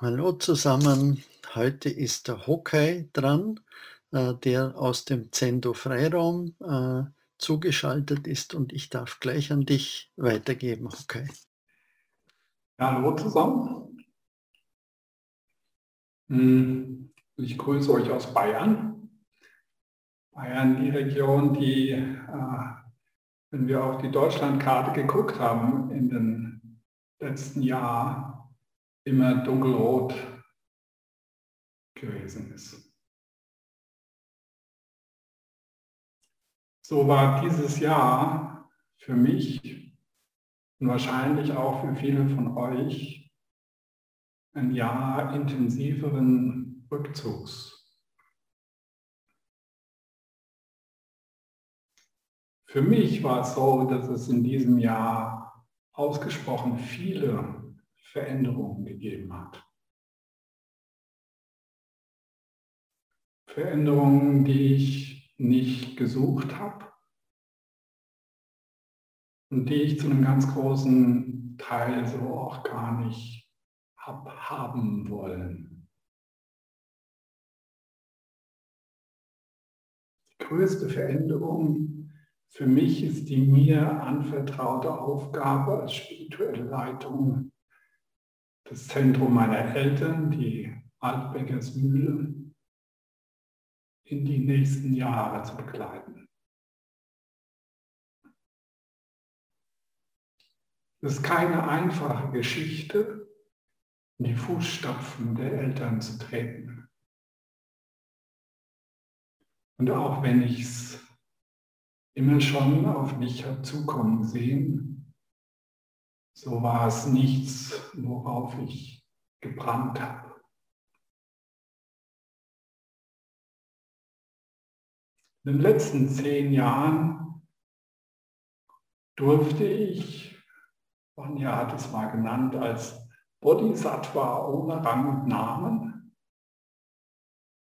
Hallo zusammen, heute ist der Hokai dran, äh, der aus dem Zendo Freiraum, äh, zugeschaltet ist und ich darf gleich an dich weitergeben. Ja, hallo zusammen. Hm, ich grüße euch aus Bayern. Bayern, die Region, die, äh, wenn wir auf die Deutschlandkarte geguckt haben in den letzten Jahren, immer dunkelrot gewesen ist. So war dieses Jahr für mich und wahrscheinlich auch für viele von euch ein Jahr intensiveren Rückzugs. Für mich war es so, dass es in diesem Jahr ausgesprochen viele Veränderungen gegeben hat. Veränderungen, die ich nicht gesucht habe und die ich zu einem ganz großen Teil so auch gar nicht hab haben wollen. Die größte Veränderung für mich ist die mir anvertraute Aufgabe als spirituelle Leitung das Zentrum meiner Eltern, die Altbeckers Mühle, in die nächsten Jahre zu begleiten. Es ist keine einfache Geschichte, in die Fußstapfen der Eltern zu treten. Und auch wenn ich es immer schon auf mich habe zukommen sehen, so war es nichts, worauf ich gebrannt habe. In den letzten zehn Jahren durfte ich, Vanya hat es mal genannt, als Bodhisattva ohne Rang und Namen,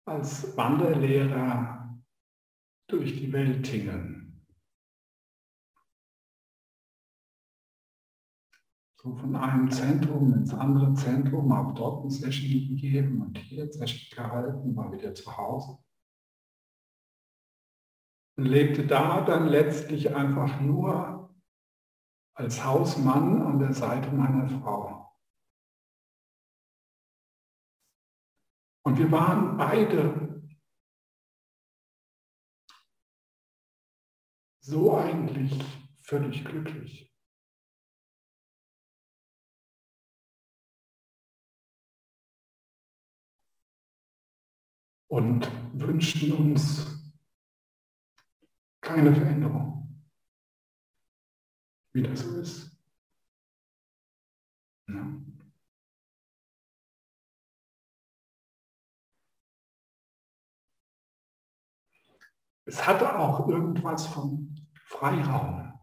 als Wanderlehrer durch die Welt tingeln. So von einem Zentrum ins andere Zentrum, habe dort ein Session gegeben und hier ein Session gehalten, war wieder zu Hause. Und lebte da dann letztlich einfach nur als Hausmann an der Seite meiner Frau. Und wir waren beide so eigentlich völlig glücklich. Und wünschten uns keine Veränderung, wie das so ist. Ja. Es hatte auch irgendwas von Freiraum.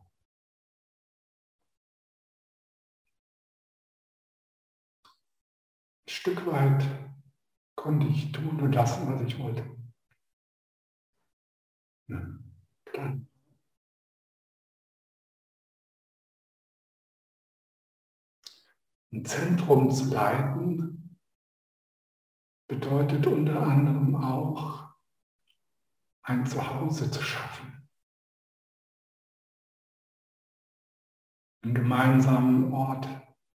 Ein Stück weit konnte ich tun und lassen, was ich wollte. Ja, Ein Zentrum zu leiten bedeutet unter anderem auch, ein Zuhause zu schaffen. Einen gemeinsamen Ort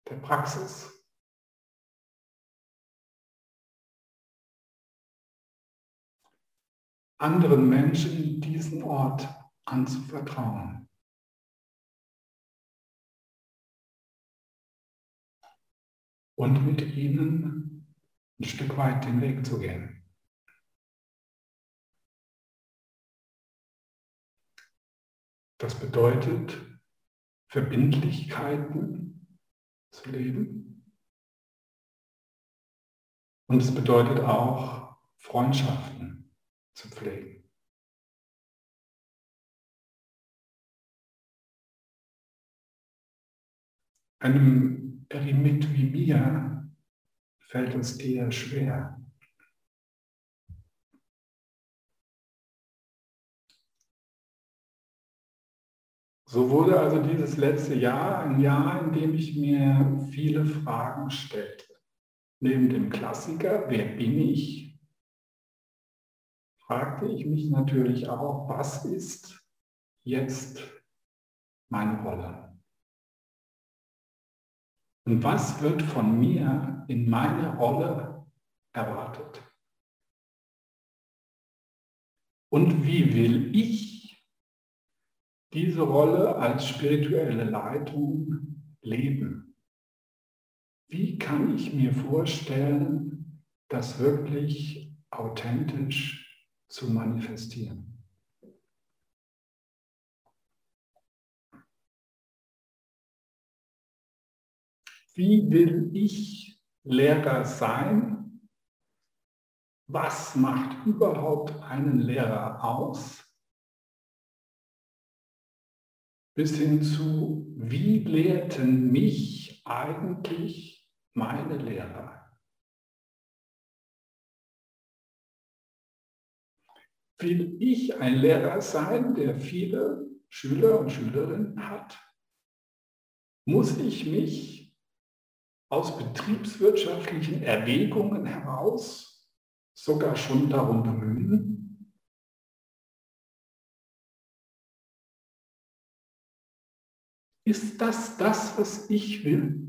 der Praxis. Anderen Menschen diesen Ort anzuvertrauen. Und mit ihnen ein Stück weit den Weg zu gehen. Das bedeutet, Verbindlichkeiten zu leben. Und es bedeutet auch Freundschaften zu pflegen. Einem Eremit wie mir fällt es eher schwer. So wurde also dieses letzte Jahr ein Jahr, in dem ich mir viele Fragen stellte. neben dem Klassiker, wer bin ich, fragte ich mich natürlich auch, was ist jetzt meine Rolle? Und was wird von mir in meine Rolle erwartet? Und wie will ich diese Rolle als spirituelle Leitung leben? Wie kann ich mir vorstellen, das wirklich authentisch zu manifestieren? Wie will ich Lehrer sein was macht überhaupt einen Lehrer aus? Bis hin zu, wie lehrten mich eigentlich meine Lehrer? Will ich ein Lehrer sein, der viele Schüler und Schülerinnen hat? Muss ich mich aus betriebswirtschaftlichen Erwägungen heraus sogar schon darum bemühen, ist das das, was ich will?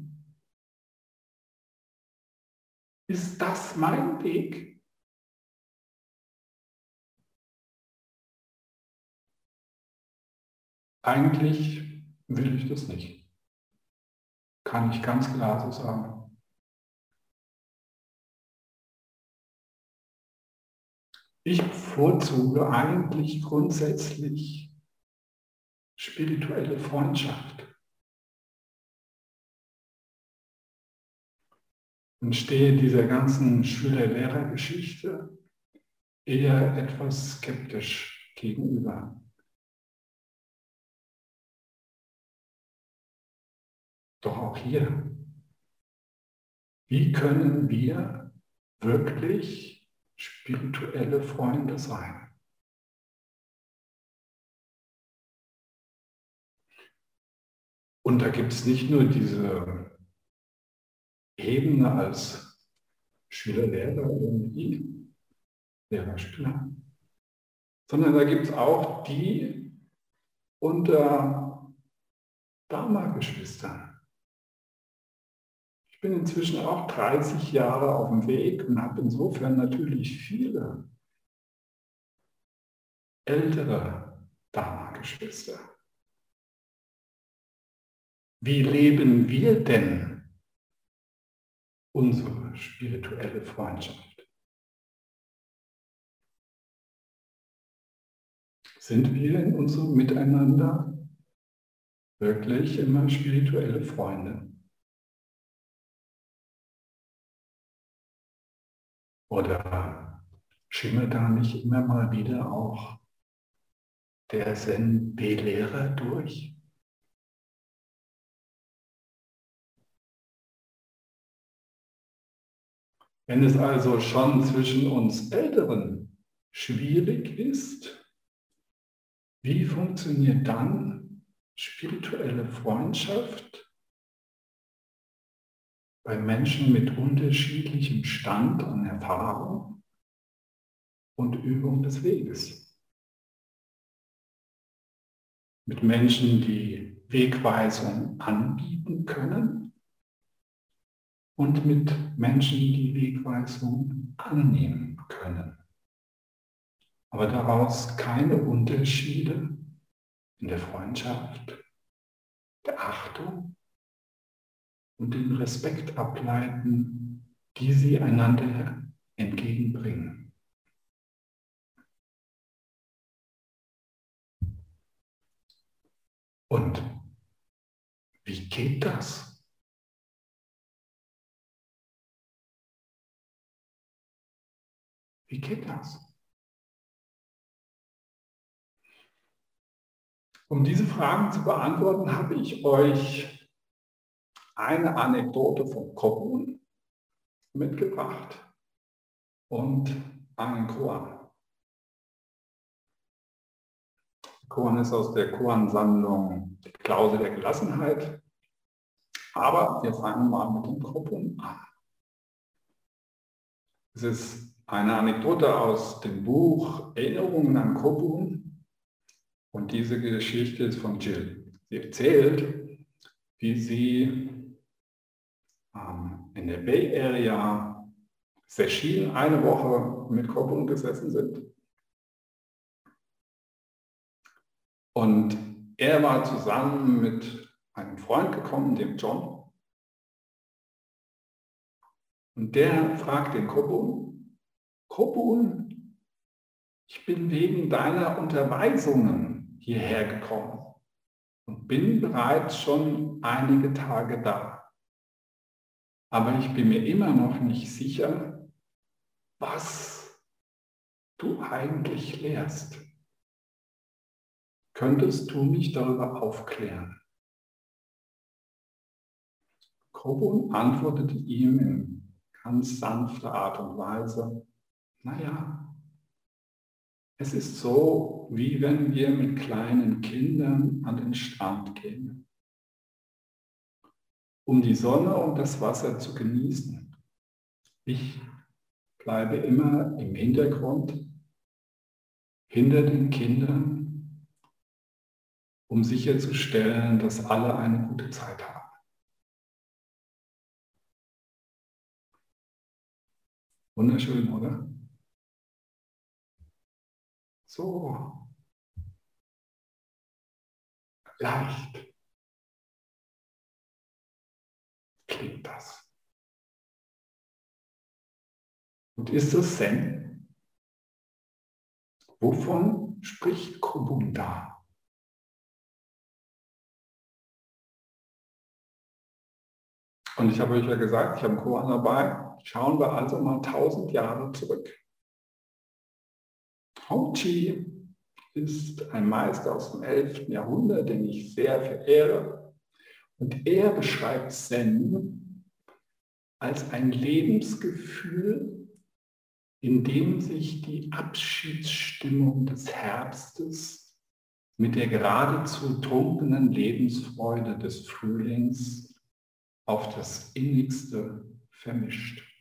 Ist das mein Weg? Eigentlich will ich das nicht. Kann ich ganz klar so sagen. Ich bevorzuge eigentlich grundsätzlich spirituelle Freundschaft. Und stehe dieser ganzen Schüler-Lehrer-Geschichte eher etwas skeptisch gegenüber. Doch auch hier, wie können wir wirklich spirituelle Freunde sein. Und da gibt es nicht nur diese Ebene als Schüler, Lehrer irgendwie, Lehrer, Schüler, sondern da gibt es auch die unter Dharma-Geschwistern bin inzwischen auch 30 Jahre auf dem Weg und habe insofern natürlich viele ältere Dharma-Geschwister. Wie leben wir denn unsere spirituelle Freundschaft? Sind wir in unserem Miteinander wirklich immer spirituelle Freunde? Oder schimmert da nicht immer mal wieder auch der Zen-B-Lehrer durch? Wenn es also schon zwischen uns Älteren schwierig ist, wie funktioniert dann spirituelle Freundschaft bei Menschen mit unterschiedlichem Stand an Erfahrung und Übung des Weges. Mit Menschen, die Wegweisung anbieten können und mit Menschen, die Wegweisung annehmen können. Aber daraus keine Unterschiede in der Freundschaft, der Achtung und den Respekt ableiten, die sie einander entgegenbringen. Und wie geht das? Wie geht das? Um diese Fragen zu beantworten, habe ich euch eine Anekdote von Kobun mitgebracht und einen Koan. Koan ist aus der Koan-Sammlung Die Klausel der Gelassenheit. Aber wir fangen mal mit dem Kobun an. Es ist eine Anekdote aus dem Buch Erinnerungen an Kobun. Und diese Geschichte ist von Jill. Sie erzählt, wie sie ähm, in der Bay Area Session eine Woche mit Kobun gesessen sind. Und er war zusammen mit einem Freund gekommen, dem John. Und der fragt den Kobun, Kobun, ich bin wegen deiner Unterweisungen hierher gekommen bin bereits schon einige Tage da. Aber ich bin mir immer noch nicht sicher, was du eigentlich lehrst. Könntest du mich darüber aufklären? Kobun antwortete ihm in ganz sanfter Art und Weise, naja, es ist so, wie wenn wir mit kleinen Kindern an den Strand gehen, um die Sonne und das Wasser zu genießen. Ich bleibe immer im Hintergrund, hinter den Kindern, um sicherzustellen, dass alle eine gute Zeit haben. Wunderschön, oder? So leicht klingt das. Und ist es Zen? Wovon spricht Kubunda? Und ich habe euch ja gesagt, ich habe einen Koran dabei. Schauen wir also mal tausend Jahre zurück. Hongqi ist ein Meister aus dem 11. Jahrhundert, den ich sehr verehre. Und er beschreibt Zen als ein Lebensgefühl, in dem sich die Abschiedsstimmung des Herbstes mit der geradezu trunkenen Lebensfreude des Frühlings auf das innigste vermischt.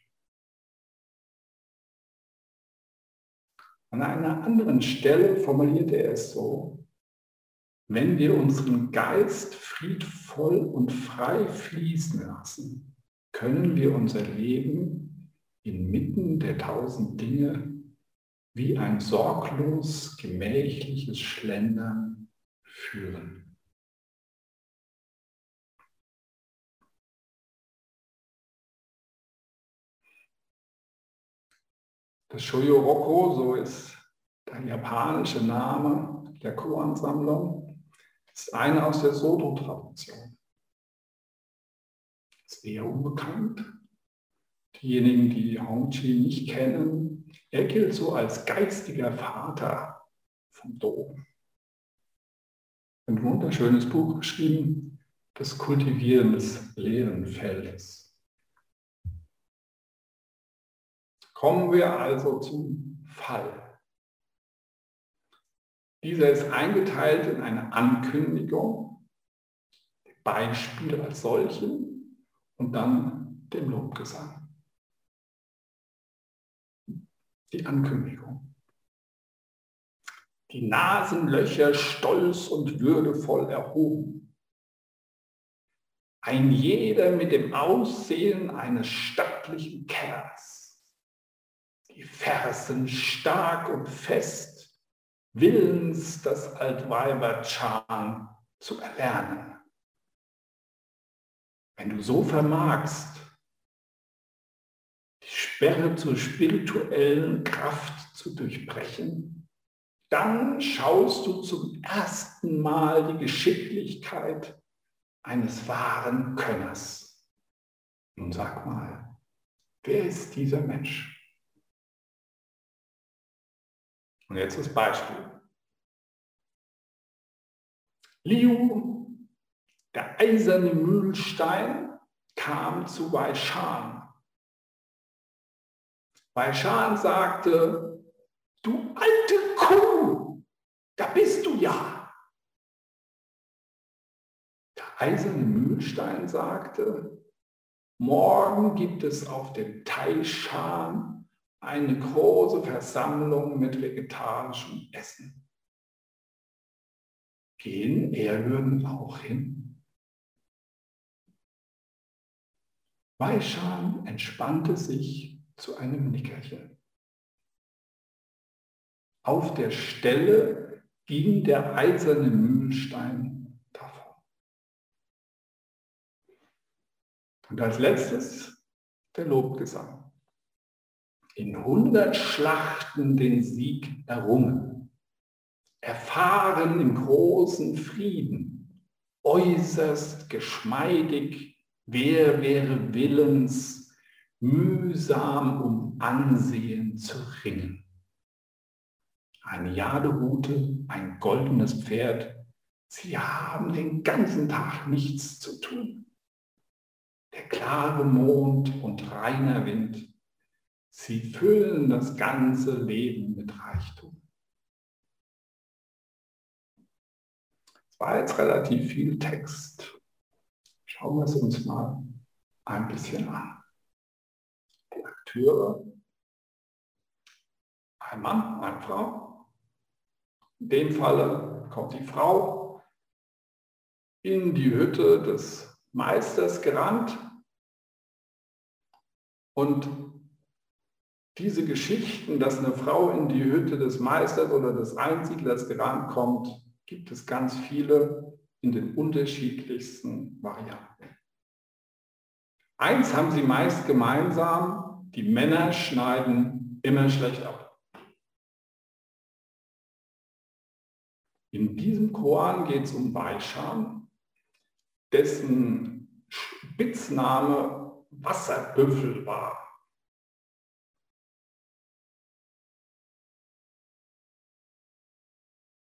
An einer anderen Stelle formulierte er es so, wenn wir unseren Geist friedvoll und frei fließen lassen, können wir unser Leben inmitten der tausend Dinge wie ein sorglos gemächliches Schlendern führen. Das Shoyoroko, so ist der japanische Name der Koan-Sammlung, ist eine aus der Soto-Tradition. Ist eher unbekannt. Diejenigen, die Hongqi nicht kennen, er gilt so als geistiger Vater vom Do. Ein wunderschönes Buch geschrieben, das Kultivieren des leeren Feldes. Kommen wir also zum Fall. Dieser ist eingeteilt in eine Ankündigung, Beispiel als solchen und dann dem Lobgesang. Die Ankündigung. Die Nasenlöcher stolz und würdevoll erhoben. Ein jeder mit dem Aussehen eines stattlichen Kellers die Fersen stark und fest, willens das Altweiberchan zu erlernen. Wenn du so vermagst, die Sperre zur spirituellen Kraft zu durchbrechen, dann schaust du zum ersten Mal die Geschicklichkeit eines wahren Könners. Nun sag mal, wer ist dieser Mensch? Und jetzt das Beispiel. Liu, der eiserne Mühlstein, kam zu Weishan. Weishan sagte, du alte Kuh, da bist du ja. Der eiserne Mühlstein sagte, morgen gibt es auf dem Taishan eine große Versammlung mit vegetarischem Essen. Gehen Erhürden auch hin? Weischan entspannte sich zu einem Nickerchen. Auf der Stelle ging der eiserne Mühlstein davon. Und als letztes der Lobgesang. In hundert Schlachten den Sieg errungen, erfahren im großen Frieden, äußerst geschmeidig, wer wäre willens, mühsam um Ansehen zu ringen. Eine Jaderoute, ein goldenes Pferd, sie haben den ganzen Tag nichts zu tun. Der klare Mond und reiner Wind, sie füllen das ganze Leben mit Reichtum. Es war jetzt relativ viel Text. Schauen wir es uns mal ein bisschen an. Die Akteure, ein Mann, eine Frau. In dem Falle kommt die Frau in die Hütte des Meisters gerannt und diese Geschichten, dass eine Frau in die Hütte des Meisters oder des Einsiedlers gerannt kommt, gibt es ganz viele in den unterschiedlichsten Varianten. Eins haben sie meist gemeinsam, die Männer schneiden immer schlecht ab. In diesem Koran geht es um Beischam, dessen Spitzname Wasserbüffel war.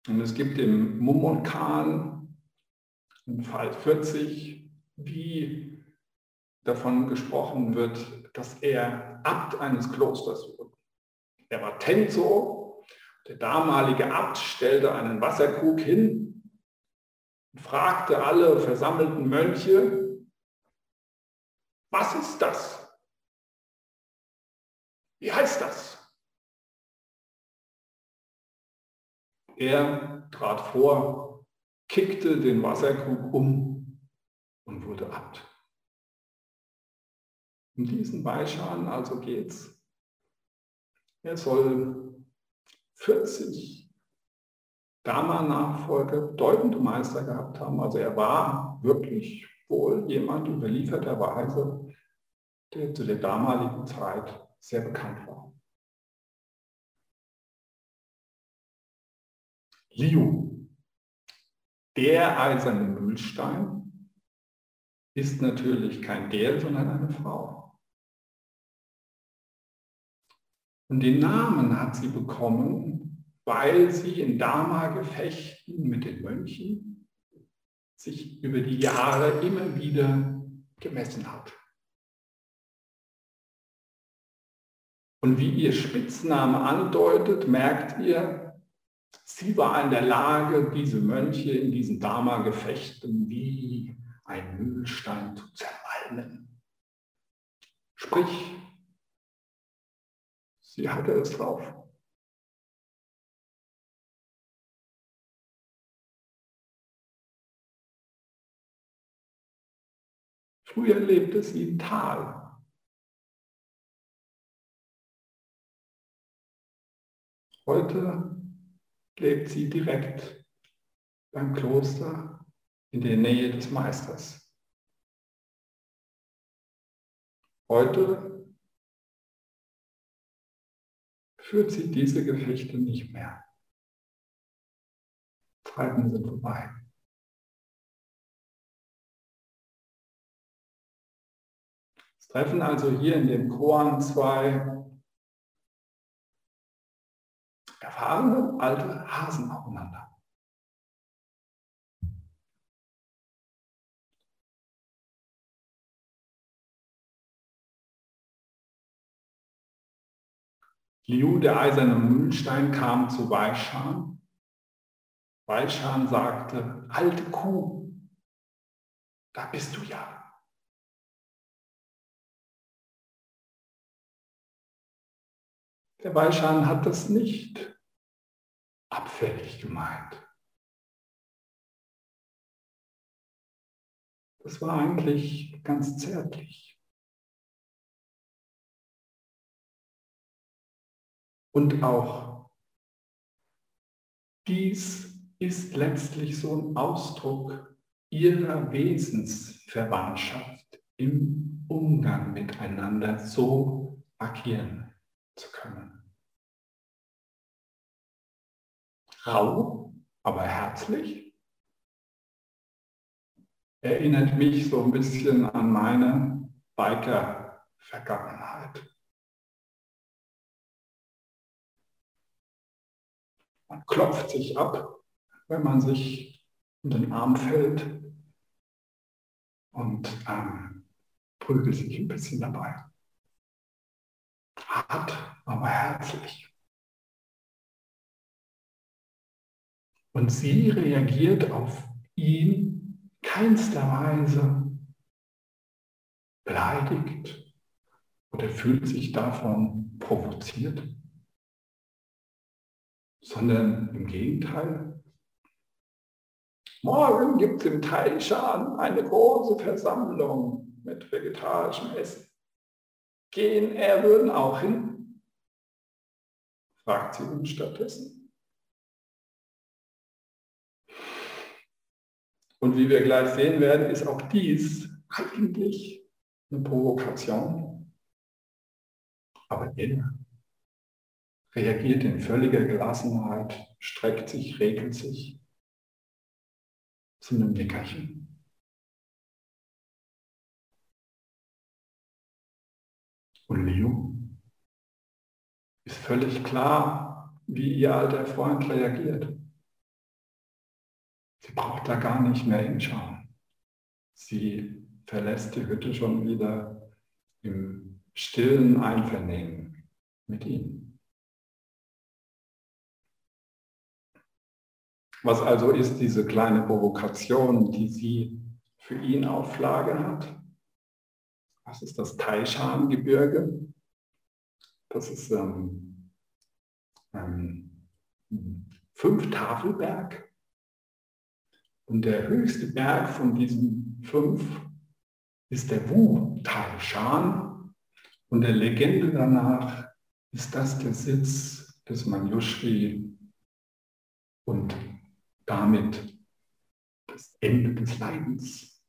Und es gibt im Mummonkan in Fall 40, wie davon gesprochen wird, dass er Abt eines Klosters wurde. Er war Tensor. Der damalige Abt stellte einen Wasserkrug hin fragte alle versammelten Mönche, was ist das? Wie heißt das? Er trat vor, kickte den Wasserkrug um und wurde Abt. Um diesen Beischan also geht's. Er soll 40 Dharma-Nachfolger bedeutende Meister gehabt haben. Also er war wirklich wohl jemand überlieferterweise, der zu der damaligen Zeit sehr bekannt war. Liu, der eiserne Mühlstein, ist natürlich kein der, sondern eine Frau. Und den Namen hat sie bekommen weil sie in Dharma-Gefechten mit den Mönchen sich über die Jahre immer wieder gemessen hat. Und wie ihr Spitzname andeutet, merkt ihr, sie war in der Lage, diese Mönche in diesen Dharma-Gefechten wie ein Mühlstein zu zermalmen. Sprich, sie hatte es drauf. Früher lebte sie im Tal. Heute lebt sie direkt beim Kloster in der Nähe des Meisters. Heute führt sie diese Gefechte nicht mehr. Zeiten sind vorbei. Es treffen also hier in dem Koan zwei erfahrene alte Hasen aufeinander. Liu, der eiserne Mühlstein, kam zu Weishan. Weishan sagte, alte Kuh, da bist du ja. Der Weishan hat das nicht abfällig gemeint. Das war eigentlich ganz zärtlich. Und auch dies ist letztlich so ein Ausdruck ihrer Wesensverwandtschaft im Umgang miteinander so agieren zu können. Rau, aber herzlich. Erinnert mich so ein bisschen an meine Biker-Vergangenheit. Man klopft sich ab, wenn man sich in den Arm fällt und ähm, prügelt sich ein bisschen dabei. Hart, aber herzlich. Und sie reagiert auf ihn keinster Weise beleidigt oder fühlt sich davon provoziert sondern im Gegenteil. Morgen gibt es im Taishan eine große Versammlung mit vegetarischem Essen. Gehen er auch hin? fragt sie ihn stattdessen. Und wie wir gleich sehen werden, ist auch dies eigentlich eine Provokation. Aber er reagiert in völliger Gelassenheit, streckt sich, regelt sich zu einem Nickerchen. Und Leo ist völlig klar, wie ihr alter Freund reagiert. Sie braucht da gar nicht mehr hinschauen. Sie verlässt die Hütte schon wieder im stillen Einvernehmen mit ihm. Was also ist diese kleine Provokation, die sie für ihn auf Lage hat? Was ist das Taishan-Gebirge? Das ist ähm, ähm, fünf Tafelberg. Und der höchste Berg von diesen fünf ist der Wu Taishan. Und der Legende danach ist das der Sitz des Manjushri und damit das Ende des Leidens.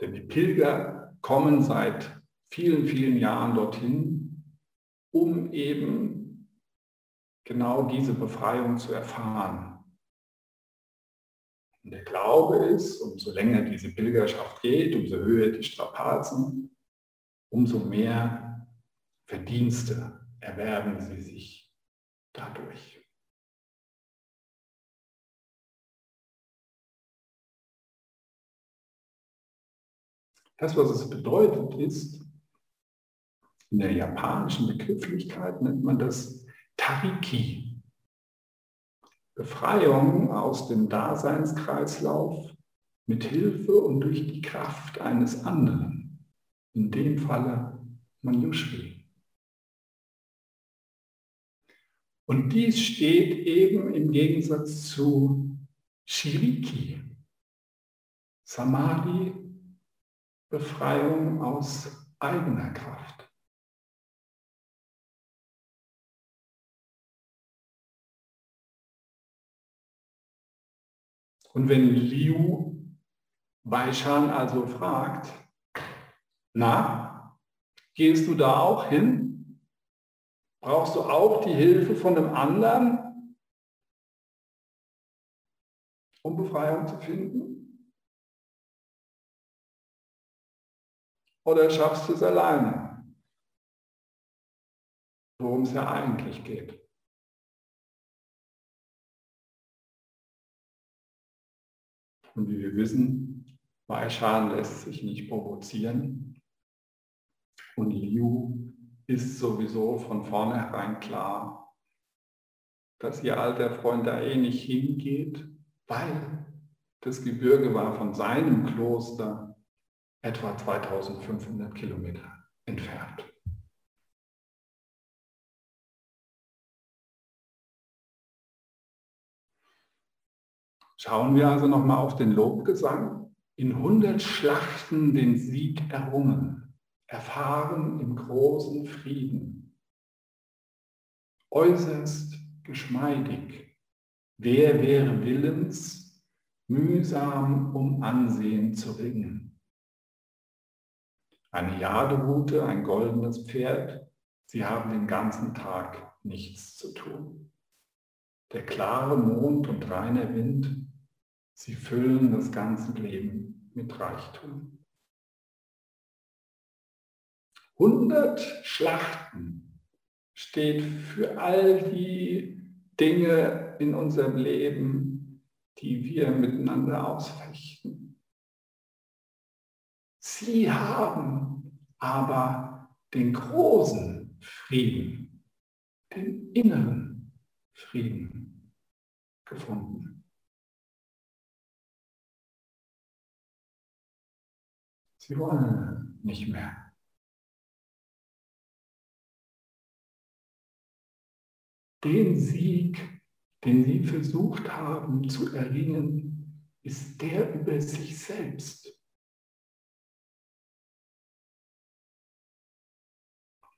Denn die Pilger kommen seit vielen, vielen Jahren dorthin, um eben genau diese Befreiung zu erfahren. Und der Glaube ist, umso länger diese Pilgerschaft geht, umso höher die Strapazen, umso mehr Verdienste erwerben sie sich dadurch. Das, was es bedeutet, ist, in der japanischen Begrifflichkeit nennt man das Tariki. Befreiung aus dem Daseinskreislauf mit Hilfe und durch die Kraft eines anderen. In dem Falle Manjushri. Und dies steht eben im Gegensatz zu Shiriki, Samadhi Befreiung aus eigener Kraft. Und wenn Liu Weishan also fragt, na, gehst du da auch hin? Brauchst du auch die Hilfe von einem anderen, um Befreiung zu finden? Oder schaffst du es alleine? Worum es ja eigentlich geht. Und wie wir wissen, Weishan lässt sich nicht provozieren. Und Liu ist sowieso von vornherein klar, dass ihr alter Freund da eh nicht hingeht, weil das Gebirge war von seinem Kloster etwa 2500 Kilometer entfernt. Schauen wir also nochmal auf den Lobgesang. In hundert Schlachten den Sieg errungen, erfahren im großen Frieden. Äußerst geschmeidig, wer wäre willens, mühsam um Ansehen zu ringen. Eine Jaderoute, ein goldenes Pferd, sie haben den ganzen Tag nichts zu tun. Der klare Mond und reiner Wind, sie füllen das ganze Leben mit Reichtum. 100 Schlachten steht für all die Dinge in unserem Leben, die wir miteinander ausfechten. Sie haben aber den großen Frieden, den inneren Frieden Sie wollen nicht mehr. Den Sieg, den sie versucht haben zu erringen, ist der über sich selbst.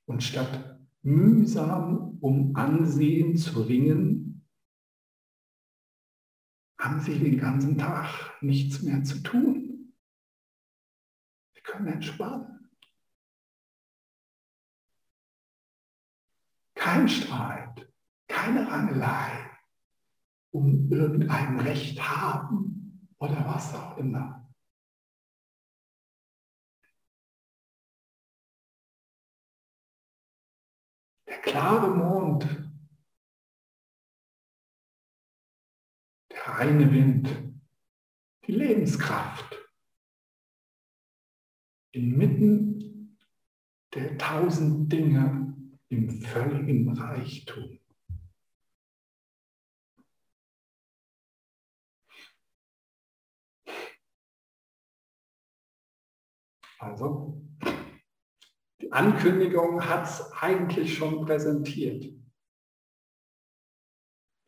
Und statt mühsam um Ansehen zu ringen, haben sie den ganzen Tag nichts mehr zu tun. Können entspannen. Kein Streit, keine Rangelei um irgendein Recht haben oder was auch immer. der klare Mond, der reine Wind, die Lebenskraft inmitten der tausend Dinge im völligen Reichtum. Also, die Ankündigung hat es eigentlich schon präsentiert.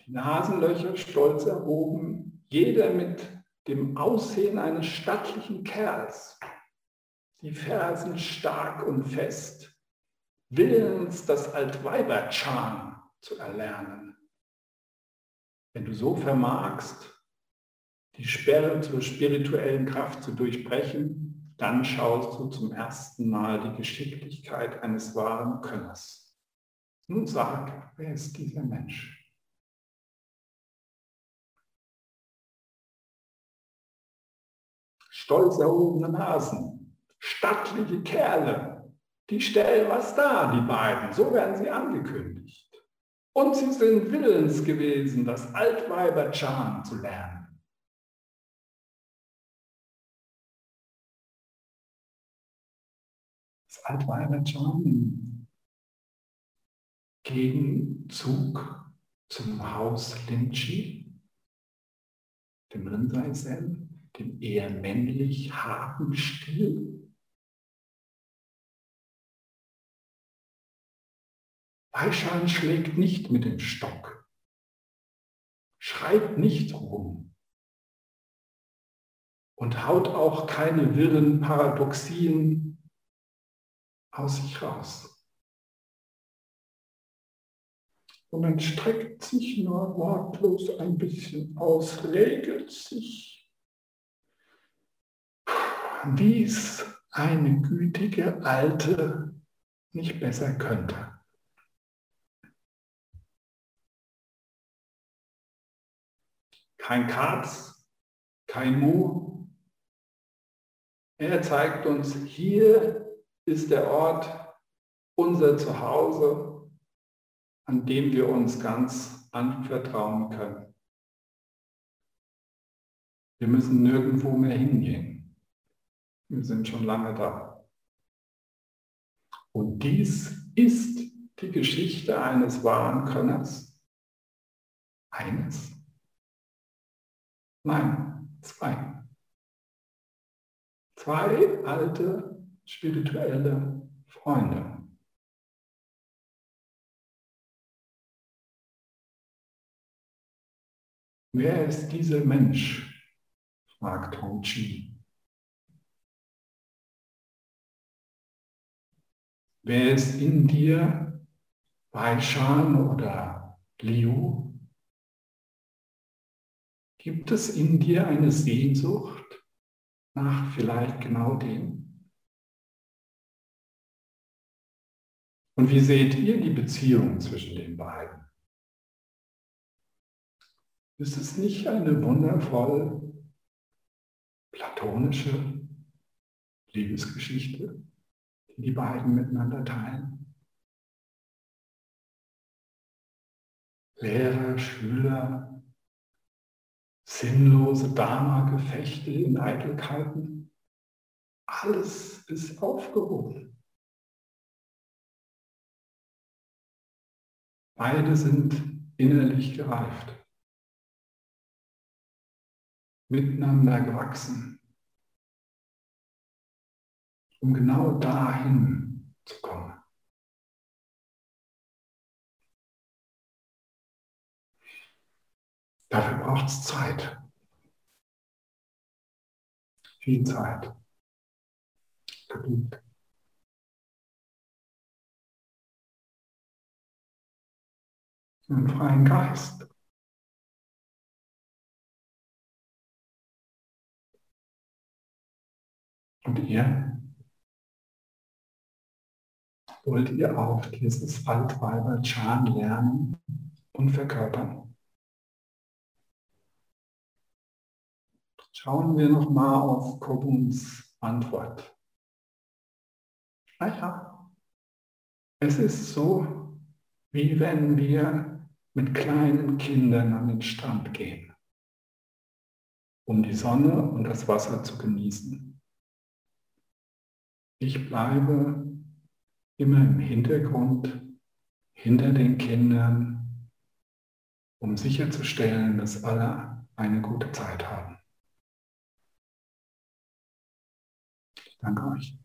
Die Nasenlöcher stolz erhoben, jeder mit dem Aussehen eines stattlichen Kerls, die Fersen stark und fest, willens das Altweiberchan zu erlernen. Wenn du so vermagst, die Sperre zur spirituellen Kraft zu durchbrechen, dann schaust du zum ersten Mal die Geschicklichkeit eines wahren Könners. Nun sag, wer ist dieser Mensch? Stolz erhobene Nasen, stattliche Kerle, die stellen was dar, die beiden, so werden sie angekündigt. Und sie sind willens gewesen, das Altweiber Chan zu lernen. Advailat schon im Gegenzug zum Haus Linchi, dem Rinseisel, dem eher männlich harten Still. Weishan schlägt nicht mit dem Stock, schreit nicht rum und haut auch keine wirren Paradoxien aus sich raus. Und man streckt sich nur wortlos ein bisschen aus, regelt sich, wie es eine gütige Alte nicht besser könnte. Kein Katz, kein Mu. Er zeigt uns, hier ist der Ort unser Zuhause, an dem wir uns ganz anvertrauen können. Wir müssen nirgendwo mehr hingehen. Wir sind schon lange da. Und dies ist die Geschichte eines wahren Könners. Eines? Nein, zwei. Zwei alte spirituelle Freunde. Wer ist dieser Mensch? fragt Hong Chi. Wer ist in dir, Weishan oder Liu? Gibt es in dir eine Sehnsucht nach vielleicht genau dem? Und wie seht ihr die Beziehung zwischen den beiden? Ist es nicht eine wundervoll platonische Liebesgeschichte, die die beiden miteinander teilen? Lehrer, Schüler, sinnlose Dharma-Gefechte in Eitelkeiten. Alles ist aufgehoben. Beide sind innerlich gereift, miteinander gewachsen, um genau dahin zu kommen. Dafür braucht es Zeit. Viel Zeit. Geduld. Einen freien Geist. Und ihr? Wollt ihr auch dieses Waldweiber-Chan lernen und verkörpern? Schauen wir nochmal auf Kobuns Antwort. Naja, es ist so, wie wenn wir mit kleinen Kindern an den Strand gehen, um die Sonne und das Wasser zu genießen. Ich bleibe immer im Hintergrund, hinter den Kindern, um sicherzustellen, dass alle eine gute Zeit haben. Danke euch.